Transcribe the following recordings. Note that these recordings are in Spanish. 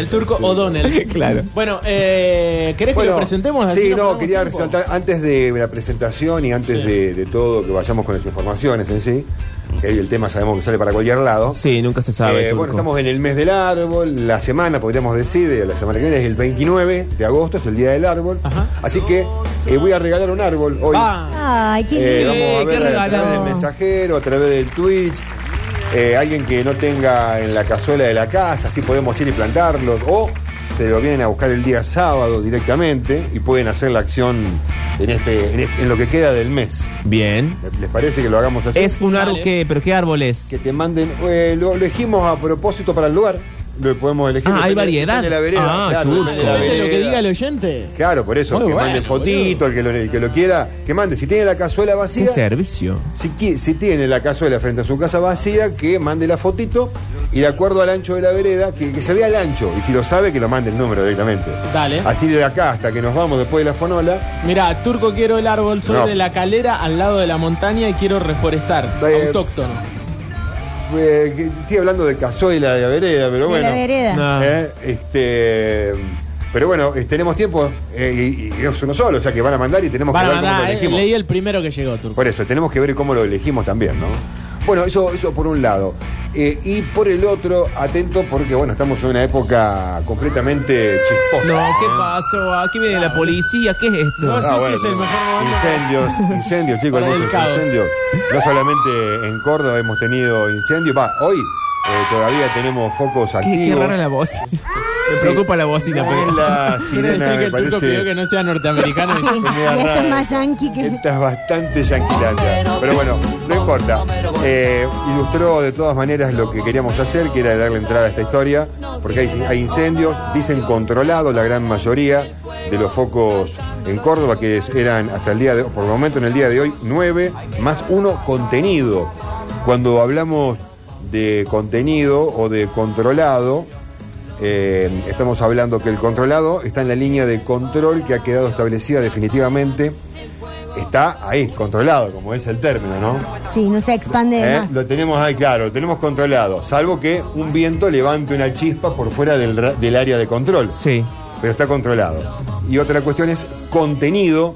El turco O'Donnell. Claro. Bueno, eh, ¿querés que lo presentemos? Así Sí, no, quería tiempo. resaltar, antes de la presentación y antes Sí. de, de todo, que vayamos con las informaciones en sí, que el tema sabemos que sale para cualquier lado. Sí, nunca se sabe. Eh, turco. bueno, estamos en el mes del árbol, la semana, podríamos decir, de la semana que viene es el 29 de agosto, es el día del árbol. Ajá. Así que eh, voy a regalar un árbol hoy. Ah, Ay, qué Eh, lindo. vamos a qué a través del mensajero, a través del Twitch. Eh, alguien que no tenga en la cazuela de la casa, así podemos ir y plantarlos. O se lo vienen a buscar el día sábado directamente y pueden hacer la acción en, este, en, este- en lo que queda del mes. Bien. ¿Les parece que lo hagamos así? Es un árbol Dale. que, pero ¿qué árbol es? Que te manden. eh, lo elegimos a propósito para el lugar. Lo podemos elegir. Ah, hay variedad. de la vereda, Ah, claro, turco. de la lo que diga el oyente. Claro, por eso, Muy que bueno, mande fotito, el que, lo, el que lo quiera, que mande. Si tiene la cazuela ¿Qué vacía, servicio? si, si tiene la cazuela frente a su casa vacía, que mande la fotito y de acuerdo al ancho de la vereda, que, que se vea el ancho. Y si lo sabe, que lo mande el número directamente. Dale. Así de acá hasta que nos vamos después de la fonola. Mira, Turco quiero el árbol, soy No. de la calera al lado de la montaña y quiero reforestar. Eh, autóctono. Eh, estoy hablando de cazuela de la vereda, pero De bueno. la vereda. No. Eh, este, pero bueno, eh, tenemos tiempo eh, y, y es uno solo, o sea que van a mandar y tenemos Van a que ver cómo mandar, lo eh, elegimos. leí el primero que llegó, Turco. Por eso, tenemos que ver cómo lo elegimos también, ¿no? Bueno, eso, eso por un lado. Eh, y por el otro, atento porque, bueno, estamos en una época completamente chisposa. No, ¿qué pasó? Aquí viene la policía. ¿Qué es esto? No, Ah, sí, sí, bueno, es el mejor momento. Incendios, incendios, chicos, hay muchos caos. incendios. No solamente en Córdoba hemos tenido incendios, va, hoy eh, todavía tenemos focos Qué, activos. qué rara la voz. Me Sí. preocupa la bocina. Es porque- la sirena, decir que turco pidió que no sea norteamericano. Sí, Es esto es más yankee que. Esta es bastante yanquilanga. Pero bueno, no importa. Eh, ilustró de todas maneras lo que queríamos hacer, que era darle entrada a esta historia, porque hay, hay incendios, dicen controlados la gran mayoría de los focos en Córdoba, que eran hasta el día de por el momento en el día de hoy, nueve, más uno contenido. Cuando hablamos de contenido o de controlado, eh, estamos hablando que el controlado está en la línea de control que ha quedado establecida definitivamente. Está ahí, controlado, como es el término, ¿no? Sí, no se expande de ¿Eh? más. Lo tenemos ahí, claro, lo tenemos controlado. Salvo que un viento levante una chispa por fuera del, ra- del área de control. Sí. Pero está controlado. Y otra cuestión es contenido,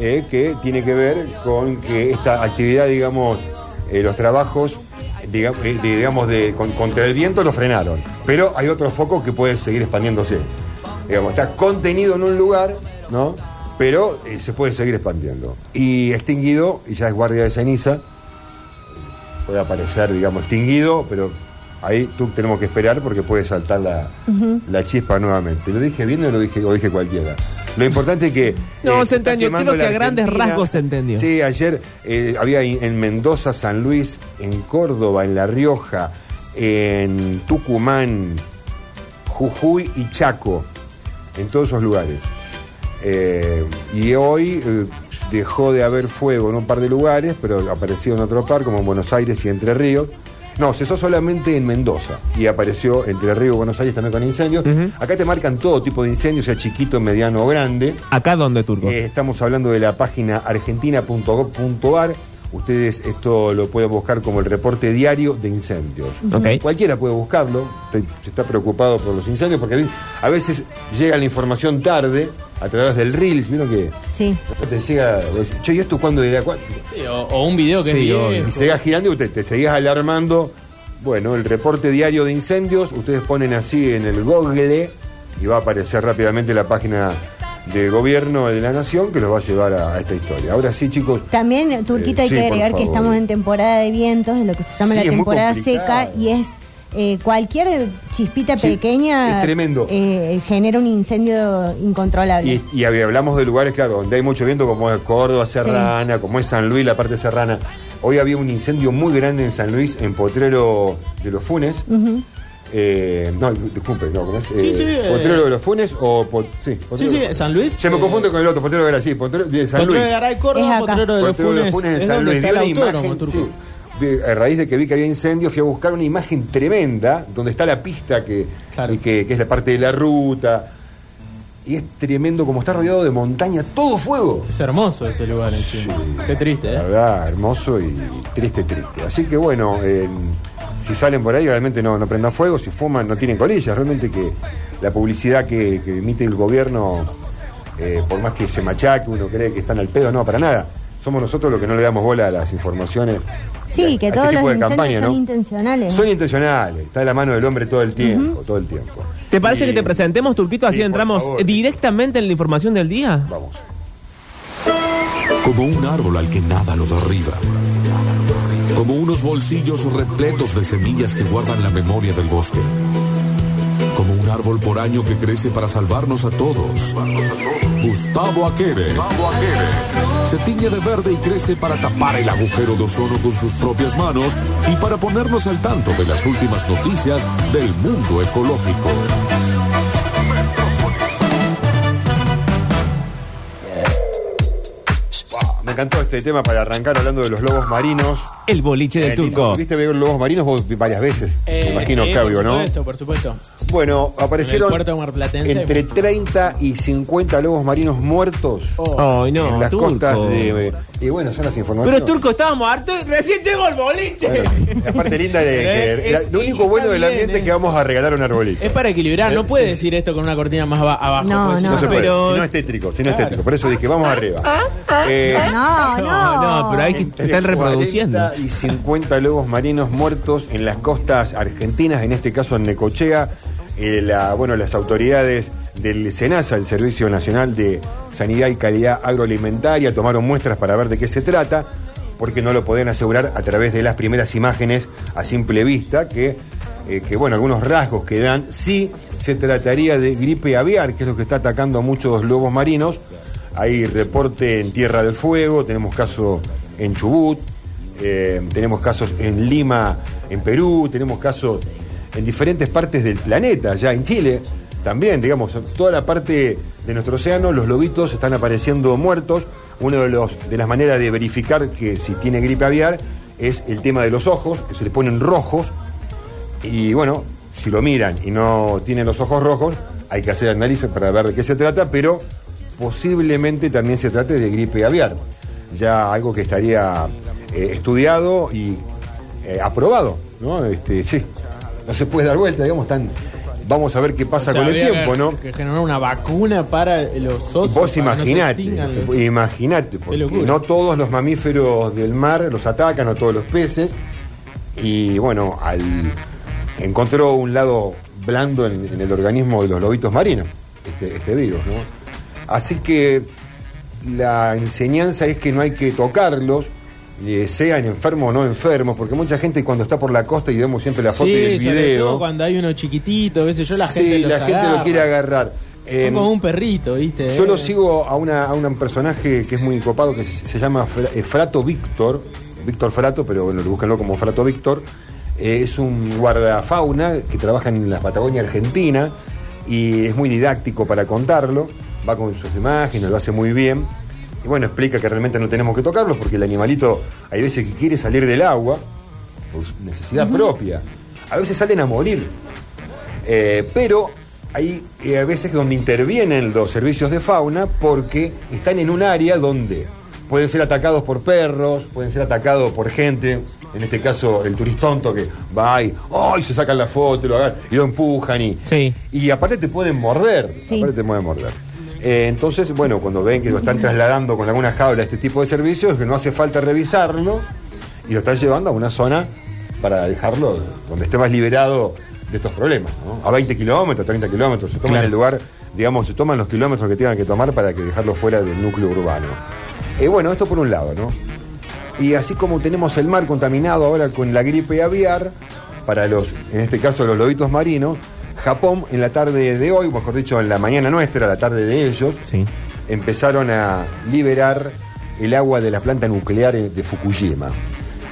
eh, que tiene que ver con que esta actividad, digamos, eh, los trabajos, eh, digamos, de, con- contra el viento lo frenaron. Pero hay otro foco que puede seguir expandiéndose. Digamos, está contenido en un lugar, ¿no? Pero eh, se puede seguir expandiendo. Y extinguido, y ya es guardia de ceniza, puede aparecer, digamos, extinguido, pero ahí tú tenemos que esperar porque puede saltar la, la chispa nuevamente. ¿Lo dije bien o lo dije, o dije cualquiera? Lo importante es que... No, se está entendió. Creo que a grandes rasgos se entendió. Sí, ayer eh, había en Mendoza, San Luis, en Córdoba, en La Rioja, en Tucumán, Jujuy y Chaco, en todos esos lugares. Eh, y hoy eh, dejó de haber fuego en un par de lugares, pero apareció en otro par, como en Buenos Aires y Entre Ríos. No, cesó solamente en Mendoza y apareció Entre Ríos y Buenos Aires también con incendios. Acá te marcan todo tipo de incendios, sea chiquito, mediano o grande. ¿Acá dónde, Turco? Eh, estamos hablando de la página argentina.gov.ar. Ustedes esto lo pueden buscar como el reporte diario de incendios. Ok. Cualquiera puede buscarlo, te- se está preocupado por los incendios, porque a veces llega la información tarde a través del Reels, ¿vieron que Sí. te llega, vos decís, che, ¿y esto cuándo dirá? cuándo?" Sí, o, o un video que Sí, es viejo. obvio. Y seguís girando y usted te seguís alarmando. Bueno, el reporte diario de incendios, ustedes ponen así en el Google y va a aparecer rápidamente la página de gobierno de la nación que los va a llevar a, a esta historia. Ahora sí, chicos. También, Turquita, Eh, hay sí, que agregar que estamos en temporada de vientos, en lo que se llama Sí, la temporada seca, y es eh, cualquier chispita Sí, pequeña es tremendo. eh, genera un incendio incontrolable. Y, y hab- hablamos de lugares, claro, donde hay mucho viento, como es Córdoba, Serrana, como es San Luis, la parte serrana. Hoy había un incendio muy grande en San Luis, en Potrero de los Funes. Ujú. Eh, no, disculpe, no, ¿cómo es? Sí, Eh, sí, eh. Potrero de los Funes o... Po- sí, Sí, Potrero sí, de San Luis. Se me eh, confunde con el otro, Potrero de Gracia, Potrero de San Potrero Luis. de Garay, Es Córdoba. Potrero de los Potrero de los Funes. En es San Luis. Vi autódromo, imagen, sí. A raíz de que vi que había incendio, fui a buscar una imagen tremenda donde está la pista que, Claro. y que, que es la parte de la ruta. Y es tremendo como está rodeado de montaña, todo fuego. Es hermoso ese lugar encima. Qué triste, La ¿eh? verdad, hermoso y triste, triste. Así que bueno, eh, si salen por ahí, realmente no, no prendan fuego, si fuman no tienen colillas, realmente que la publicidad que, que emite el gobierno, eh, por más que se machaque, uno cree que están al pedo, no, para nada. Somos nosotros los que no le damos bola a las informaciones. Sí, a- que a este todos los campaña, son ¿no? intencionales. Son intencionales, está de la mano del hombre todo el tiempo, todo el tiempo. ¿Te parece Y- que te presentemos, Turquito, así Sí, entramos favor. directamente en la información del día? Vamos. Como un árbol al que nada lo derriba. Como unos bolsillos repletos de semillas que guardan la memoria del bosque. Como un árbol por año que crece para salvarnos a todos. Gustavo Aquere. Se tiñe de verde y crece para tapar el agujero de ozono con sus propias manos y para ponernos al tanto de las últimas noticias del mundo ecológico. Me encantó este tema para arrancar hablando de los lobos marinos. El boliche del Eh, turco. ¿Viste ver lobos marinos vos varias veces? Eh, Me imagino, sí, por ¿no? supuesto, por supuesto. Bueno, aparecieron En entre 30 y 50 lobos marinos muertos Oh. En las turco. costas de... Y bueno, son las informaciones. Pero Turco, estábamos hartos. Recién llegó el boliche. Bueno, la parte linda de que es- lo único bueno del bien, ambiente es es- que vamos a regalar un arbolito. Es para equilibrar, no Eh, puede sí. decir esto con una cortina más aba- abajo. No, No se puede, pero- si no es tétrico, si no es tétrico. Por eso dije, vamos arriba. Eh, No, no. No, no, pero hay que se están reproduciendo. 40 y 50 lobos marinos muertos en las costas argentinas, en este caso en Necochea. Eh, la- bueno, las autoridades del SENASA, el Servicio Nacional de Sanidad y Calidad Agroalimentaria, tomaron muestras para ver de qué se trata, porque no lo podían asegurar a través de las primeras imágenes a simple vista, que, eh, que bueno, algunos rasgos que dan, sí se trataría de gripe aviar, que es lo que está atacando a muchos lobos marinos. Hay reporte en Tierra del Fuego, tenemos caso en Chubut, eh, tenemos casos en Lima, en Perú, tenemos casos en diferentes partes del planeta, ya en Chile también, digamos, toda la parte de nuestro océano, los lobitos están apareciendo muertos. Una de, de las maneras de verificar que si tiene gripe aviar es el tema de los ojos, que se le ponen rojos. Y bueno, si lo miran y no tiene los ojos rojos, hay que hacer análisis para ver de qué se trata, pero posiblemente también se trate de gripe aviar. Ya algo que estaría eh, estudiado y eh, aprobado, ¿no? Este, sí, no se puede dar vuelta, digamos, tan... Vamos a ver qué pasa O sea, con el tiempo, que- ¿no? Que generar una vacuna para los osos. Vos no imaginate, los- imaginate, porque no todos los mamíferos del mar los atacan, no todos los peces. Y bueno, al encontró un lado blando en, en el organismo de los lobitos marinos, este, este virus, ¿no? Así que la enseñanza es que no hay que tocarlos, eh, sean enfermos o no enfermos, porque mucha gente cuando está por la costa y vemos siempre la foto y el sobre video, todo cuando hay uno chiquitito, a veces yo la sí, gente la gente lo quiere agarrar. Son Em, como un perrito, ¿viste? yo Eh. lo sigo a, una, a un personaje que es muy copado, que se, se llama eh, Frato Víctor, Víctor Frato, pero bueno, búsquenlo como Frato Víctor. Eh, es un guardafauna que trabaja en la Patagonia Argentina y es muy didáctico para contarlo, va con sus imágenes, lo hace muy bien. Y bueno, explica que realmente no tenemos que tocarlos porque el animalito hay veces que quiere salir del agua por su necesidad propia. A veces salen a morir. Eh, pero hay eh, a veces donde intervienen los servicios de fauna porque están en un área donde pueden ser atacados por perros, pueden ser atacados por gente, en este caso el turistonto que va y ¡ay! se sacan la foto y lo, agarran, y lo empujan y, Sí. y aparte te pueden morder, Sí. aparte te pueden morder. Eh, entonces, bueno, cuando ven que lo están trasladando con alguna jaula a este tipo de servicios, que no hace falta revisarlo y lo están llevando a una zona para dejarlo donde esté más liberado de estos problemas, ¿no? A 20 kilómetros, 30 kilómetros, se toman Claro. el lugar, digamos, se toman los kilómetros que tengan que tomar para que dejarlo fuera del núcleo urbano. Eh, bueno, esto por un lado, ¿no? Y así como tenemos el mar contaminado ahora con la gripe aviar, para los, en este caso los lobitos marinos, Japón en la tarde de hoy, mejor dicho, en la mañana nuestra, la tarde de ellos, Sí. empezaron a liberar el agua de la planta nuclear de Fukushima.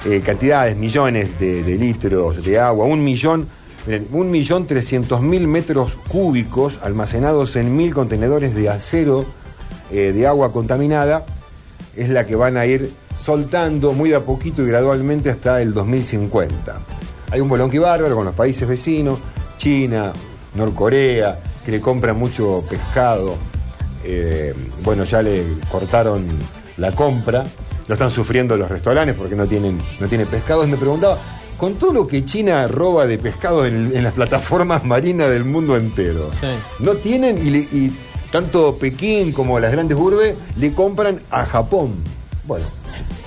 Eh, cantidades, millones de, de litros de agua, un millón, miren, un millón trescientos mil metros cúbicos almacenados en mil contenedores de acero eh, de agua contaminada, es la que van a ir soltando muy de a poquito y gradualmente hasta el 2050. Hay un bolonqui bárbaro con los países vecinos, China, Norcorea, que le compran mucho pescado. Eh, bueno, ya le cortaron la compra. Lo están sufriendo los restaurantes porque no tienen, no tienen pescado. Y me preguntaba, con todo lo que China roba de pescado en, en las plataformas marinas del mundo entero. Sí. No tienen y, le- y tanto Pekín como las grandes urbes le compran a Japón. Bueno,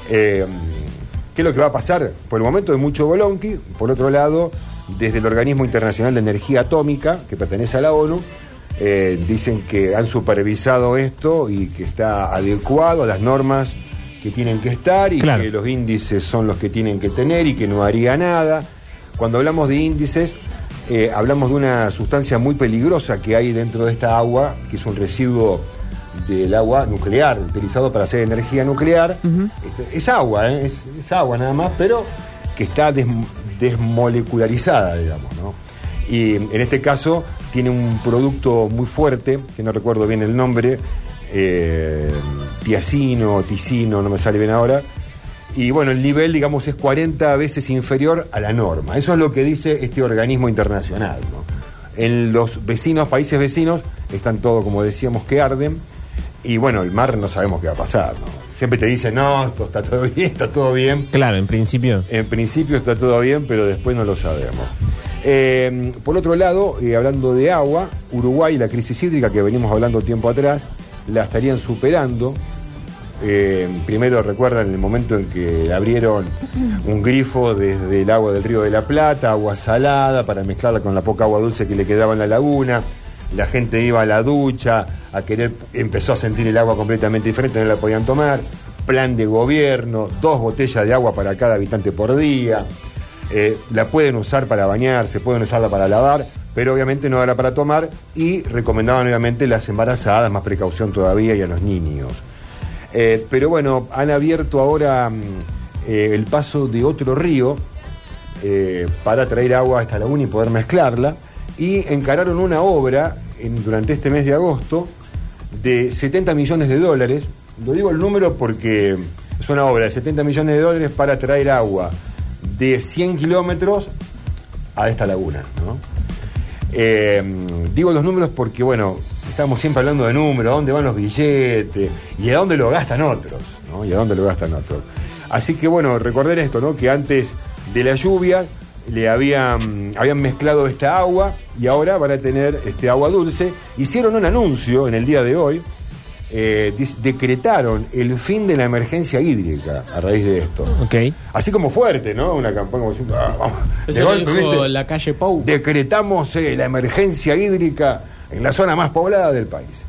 eh, ¿qué es lo que va a pasar? Por el momento hay mucho bolonqui. Por otro lado, desde el Organismo Internacional de Energía Atómica, que pertenece a la ONU, eh, dicen que han supervisado esto y que está adecuado a las normas que tienen que estar y Claro. que los índices son los que tienen que tener y que no haría nada. Cuando hablamos de índices, eh, hablamos de una sustancia muy peligrosa que hay dentro de esta agua, que es un residuo del agua nuclear, utilizado para hacer energía nuclear. Este, es agua, ¿eh? es, es agua nada más, pero que está desmolecularizada, digamos, ¿no? Y en este caso tiene un producto muy fuerte, que no recuerdo bien el nombre, eh, tiacino, ticino, no me sale bien ahora. Y bueno, el nivel, digamos, es 40 veces inferior a la norma. Eso es lo que dice este organismo internacional. ¿no? En los vecinos, países vecinos, están todos, como decíamos, que arden. Y bueno, el mar no sabemos qué va a pasar. ¿no? Siempre te dicen, no, esto está todo bien, está todo bien. Claro, en principio. En principio está todo bien, pero después no lo sabemos. Eh, por otro lado, eh, hablando de agua, Uruguay, la crisis hídrica que venimos hablando tiempo atrás, la estarían superando. Eh, primero recuerdan el momento en que abrieron un grifo desde el agua del río de la Plata, agua salada, para mezclarla con la poca agua dulce que le quedaba en la laguna. La gente iba a la ducha, a querer, empezó a sentir el agua completamente diferente, no la podían tomar. Plan de gobierno, dos botellas de agua para cada habitante por día. Eh, la pueden usar para bañarse, pueden usarla para lavar, pero obviamente no era para tomar y recomendaban obviamente las embarazadas, más precaución todavía, y a los niños. Eh, pero bueno, han abierto ahora mm, eh, el paso de otro río para traer agua a esta laguna y poder mezclarla. Y encararon una obra durante este mes de agosto de 70 millones de dólares. Lo digo el número porque es una obra de 70 millones de dólares para traer agua de 100 kilómetros a esta laguna. Eh, digo los números porque, bueno, estamos siempre hablando de números, a dónde van los billetes y a dónde lo gastan otros, ¿no? Y a dónde lo gastan otros. Así que, bueno, recordar esto, ¿no? Que antes de la lluvia le habían, habían mezclado esta agua y ahora van a tener este agua dulce. Hicieron un anuncio en el día de hoy, eh, decretaron el fin de la emergencia hídrica a raíz de esto. Ok. Así como fuerte, ¿no? Una campaña como diciendo, "Ah, vamos". De Eso golpe, dijo ¿viste? la calle Pou. decretamos eh, la emergencia hídrica en la zona más poblada del país.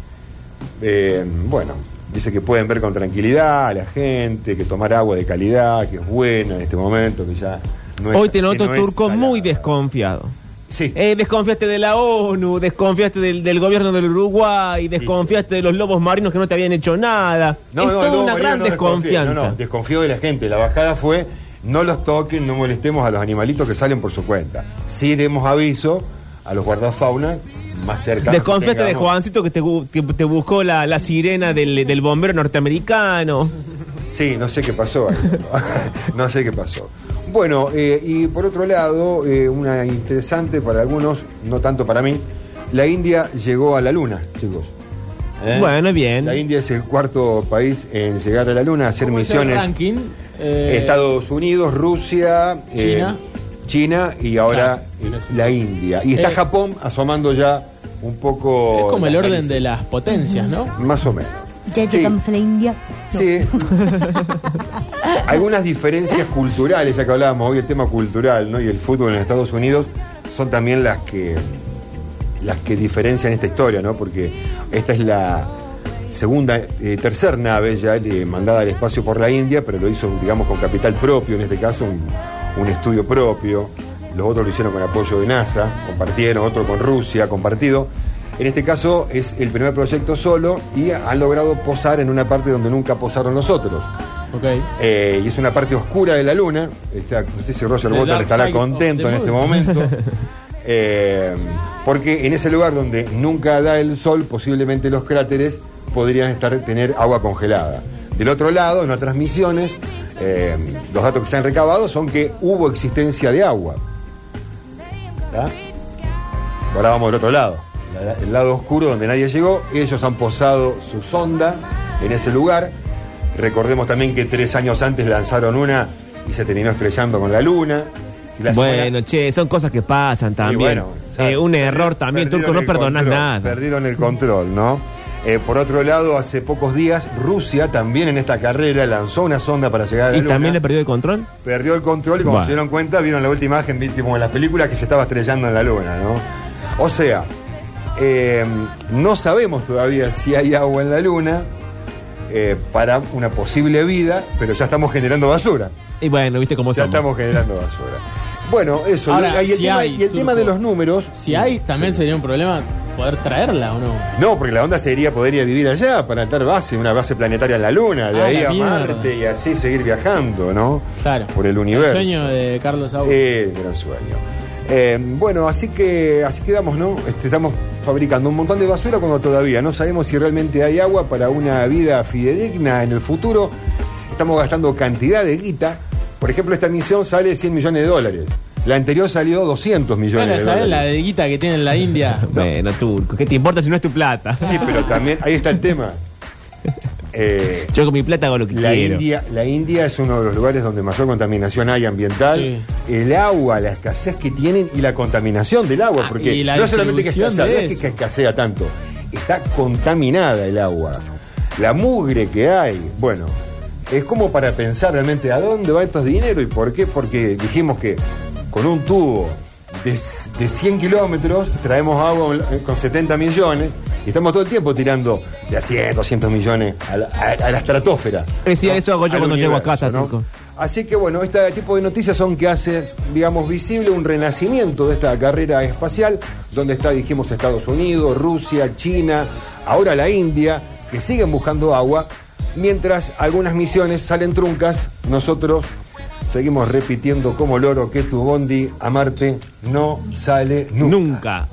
Eh, bueno, dice que pueden ver con tranquilidad a la gente, que tomar agua de calidad, que es buena en este momento, que ya no es Hoy te noto, no es Turco, muy desconfiado. Sí. Eh, desconfiaste de la ONU, desconfiaste del, del gobierno del Uruguay, desconfiaste de los lobos marinos que no te habían hecho nada. es no, toda no, una gran desconfianza. No, no, desconfío de la gente. La bajada fue, no los toquen, no molestemos a los animalitos que salen por su cuenta. Sí demos aviso a los guardafauna más cerca. Desconfiaste de Juancito que te, bu- que te buscó la, la sirena del, del bombero norteamericano. Sí, no sé qué pasó ahí. no sé qué pasó. Bueno, eh, y por otro lado, eh, una interesante para algunos, no tanto para mí, la India llegó a la Luna, chicos. ¿Eh? Bueno, bien. La India es el cuarto país en llegar a la Luna, a hacer ¿Cómo es el misiones. ranking? Eh, Estados Unidos, Rusia, eh, China. China y ahora China, sí. la India. Y está Eh, Japón asomando ya un poco. Es como el orden de las potencias, ¿no? Más o menos. Ya Sí. llegamos a la India. No. Sí. Algunas diferencias culturales, ya que hablábamos hoy el tema cultural, ¿no? Y el fútbol en Estados Unidos son también las que las que diferencian esta historia, ¿no? Porque esta es la segunda, eh, tercer nave ya eh, mandada al espacio por la India, pero lo hizo, digamos, con capital propio, en este caso un, un estudio propio. Los otros lo hicieron con apoyo de NASA, compartieron, otro con Rusia, compartido. En este caso es el primer proyecto solo y han logrado posar en una parte donde nunca posaron los otros. Ok. Eh, y es una parte oscura de la luna. O sea, no sé si Roger The estará contento the en este moon. momento. Eh, porque en ese lugar donde nunca da el sol, posiblemente los cráteres podrían estar tener agua congelada. Del otro lado, en otras misiones, eh, los datos que se han recabado son que hubo existencia de agua. Ahora vamos del otro lado, la- el lado oscuro donde nadie llegó. Ellos han posado su sonda en ese lugar. Recordemos también que tres años antes lanzaron una y se terminó estrellando con la luna. La Bueno, semana- che, son cosas que pasan también. bueno, o sea, Eh, un error también, Turco, no perdonas nada. Perdieron el control, ¿no? Eh, por otro lado, hace pocos días, Rusia también en esta carrera lanzó una sonda para llegar a la ¿Y Luna. también le perdió el control? Perdió el control y Bueno. se dieron cuenta, vieron la última imagen, como en las películas, que se estaba estrellando en la Luna, ¿no? O sea, eh, no sabemos todavía si hay agua en la Luna eh, para una posible vida, pero ya estamos generando basura. Y bueno, viste cómo Ya somos. estamos generando basura. Bueno, eso. Ahora, y el, si tema, hay, y el tema Turco. de los números. Si hay, también Sí. sería un problema poder traerla o no. No, porque la onda sería poder ir a vivir allá para estar base, una base planetaria en la Luna, de Ah, ahí a mierda. Marte y así seguir viajando, ¿no? Claro. Por el universo. El sueño de Carlos Saúl. Eh, gran sueño. Eh, bueno, así que así quedamos, ¿no? Este, estamos fabricando un montón de basura cuando todavía no sabemos si realmente hay agua para una vida fidedigna en el futuro. Estamos gastando cantidad de guita. Por ejemplo, esta misión sale 100 millones de dólares. La anterior salió 200 millones bueno, de ¿sabes dólares. la de guita que tiene en la India? Bueno, Turco, ¿qué te importa si no es tu plata? Sí, pero también, ahí está el tema. Eh, Yo con mi plata hago lo que la, quiero. India, la India es uno de los lugares donde mayor contaminación hay ambiental. Sí. El agua, la escasez que tienen y la contaminación del agua, Ah, porque no solamente que, escasea, no es que escasea tanto, está contaminada el agua. La mugre que hay, bueno, es como para pensar realmente a dónde va estos dinero y por qué, porque dijimos que con un tubo de, de 100 kilómetros traemos agua con 70 millones y estamos todo el tiempo tirando de a 100, 200 millones a la, a- a la estratosfera. Decía, eso hago yo Al cuando llego a casa, Turco. Así que bueno, este tipo de noticias son que hace, digamos, visible un renacimiento de esta carrera espacial, donde está, dijimos, Estados Unidos, Rusia, China, ahora la India, que siguen buscando agua, mientras algunas misiones salen truncas, nosotros seguimos repitiendo como loro que tu bondi a Marte no sale nunca. Nunca.